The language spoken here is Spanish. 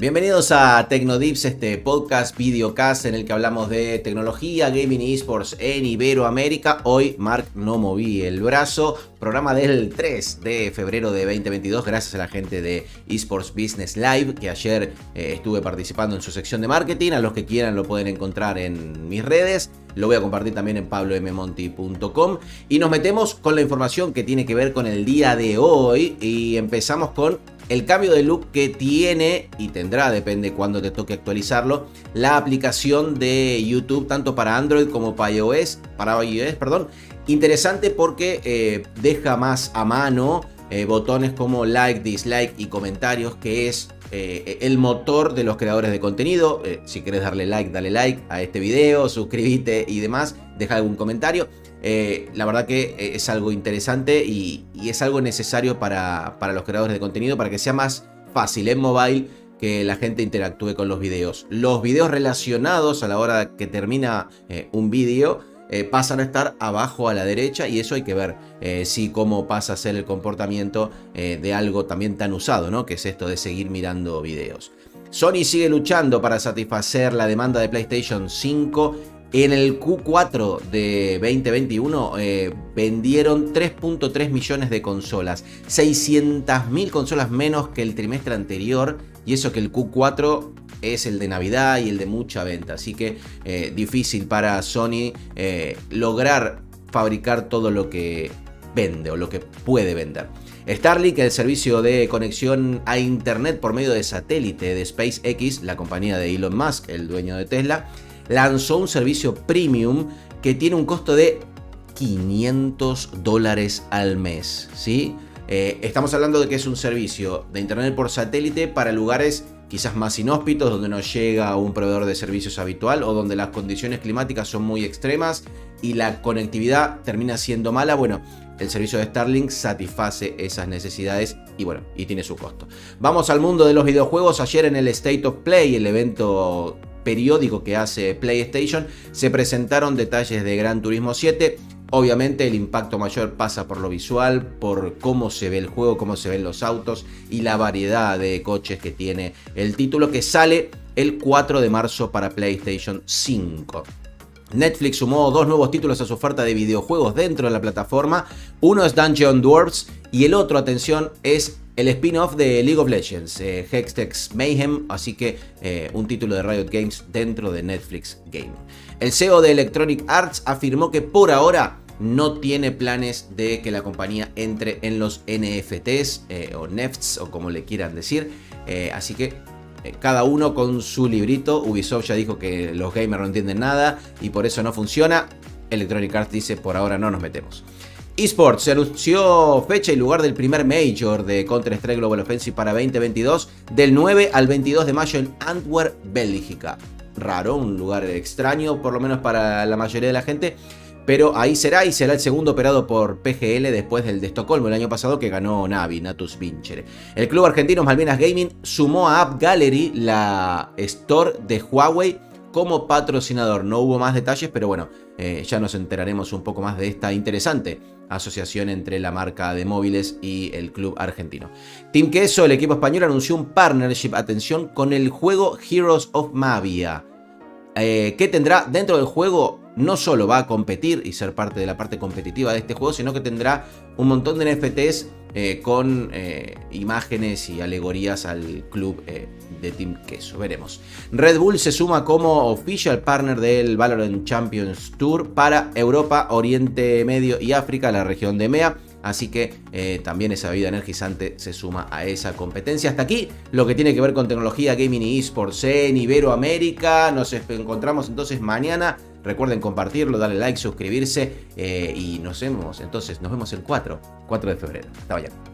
Bienvenidos a Tecnodips, este podcast, videocast en el que hablamos de tecnología, gaming y esports en Iberoamérica. Hoy, Mark, no moví el brazo. Programa del 3 de febrero de 2022, gracias a la gente de Esports Business Live, que ayer eh, estuve participando en su sección de marketing. A los que quieran lo pueden encontrar en mis redes. Lo voy a compartir también en pablommonti.com. Y nos metemos con la información que tiene que ver con el día de hoy. Y empezamos con el cambio de look que tiene y tendrá, depende cuando te toque actualizarlo, la aplicación de YouTube tanto para Android como para iOS, para iOS, perdón. Interesante porque eh, deja más a mano eh, botones como like, dislike y comentarios, que es eh, el motor de los creadores de contenido. si quieres darle like, dale like a este video, suscríbete y demás, deja algún comentario. Eh, la verdad que eh, es algo interesante y, es algo necesario para, los creadores de contenido para que sea más fácil en mobile que la gente interactúe con los videos. Los videos relacionados a la hora que termina eh, un vídeo pasan a estar abajo a la derecha y eso hay que ver si cómo pasa a ser el comportamiento de algo también tan usado, ¿no? Que es esto de seguir mirando videos. Sony sigue luchando para satisfacer la demanda de PlayStation 5 en el Q4 de 2021 eh, vendieron 3.3 millones de consolas, 600.000 consolas menos que el trimestre anterior y eso que el Q4 es el de Navidad y el de mucha venta, así que eh, difícil para Sony eh, lograr fabricar todo lo que vende o lo que puede vender. Starlink, el servicio de conexión a Internet por medio de satélite de SpaceX, la compañía de Elon Musk, el dueño de Tesla, lanzó un servicio premium que tiene un costo de 500 dólares al mes. ¿sí? Eh, estamos hablando de que es un servicio de internet por satélite para lugares quizás más inhóspitos, donde no llega un proveedor de servicios habitual o donde las condiciones climáticas son muy extremas y la conectividad termina siendo mala. Bueno, el servicio de Starlink satisface esas necesidades y bueno, y tiene su costo. Vamos al mundo de los videojuegos. Ayer en el State of Play, el evento periódico que hace PlayStation, se presentaron detalles de Gran Turismo 7. Obviamente el impacto mayor pasa por lo visual, por cómo se ve el juego, cómo se ven los autos y la variedad de coches que tiene el título que sale el 4 de marzo para PlayStation 5. Netflix sumó dos nuevos títulos a su oferta de videojuegos dentro de la plataforma. Uno es Dungeon Dwarfs y el otro, atención, es el spin-off de League of Legends, eh, Hextex Mayhem, así que eh, un título de Riot Games dentro de Netflix Game. El CEO de Electronic Arts afirmó que por ahora no tiene planes de que la compañía entre en los NFTs eh, o NEFTs o como le quieran decir, así que cada uno con su librito. Ubisoft ya dijo que los gamers no entienden nada y por eso no funciona. Electronic Arts dice por ahora no nos metemos. Esports se anunció fecha y lugar del primer Major de Counter-Strike Global Offensive para 2022 del 9 al 22 de mayo en Antwerp, Bélgica. Raro, un lugar extraño, por lo menos para la mayoría de la gente. Pero ahí será y será el segundo operado por PGL después del de Estocolmo el año pasado que ganó Navi, Natus Vincere. El club argentino Malvinas Gaming sumó a App Gallery, la store de Huawei, como patrocinador. No hubo más detalles, pero bueno, eh, ya nos enteraremos un poco más de esta interesante asociación entre la marca de móviles y el club argentino. Team Queso, el equipo español, anunció un partnership, atención, con el juego Heroes of Mavia. Eh, que tendrá dentro del juego no solo va a competir y ser parte de la parte competitiva de este juego, sino que tendrá un montón de NFTs eh, con eh, imágenes y alegorías al club eh, de Team Queso. Veremos. Red Bull se suma como official partner del Valorant Champions Tour para Europa, Oriente Medio y África, la región de EMEA. Así que también esa vida energizante se suma a esa competencia. Hasta aquí lo que tiene que ver con tecnología, gaming y esports en Iberoamérica. Nos encontramos entonces mañana Recuerden compartirlo, darle like, suscribirse eh, y nos vemos. Entonces, nos vemos el 4, 4 de febrero. Hasta mañana.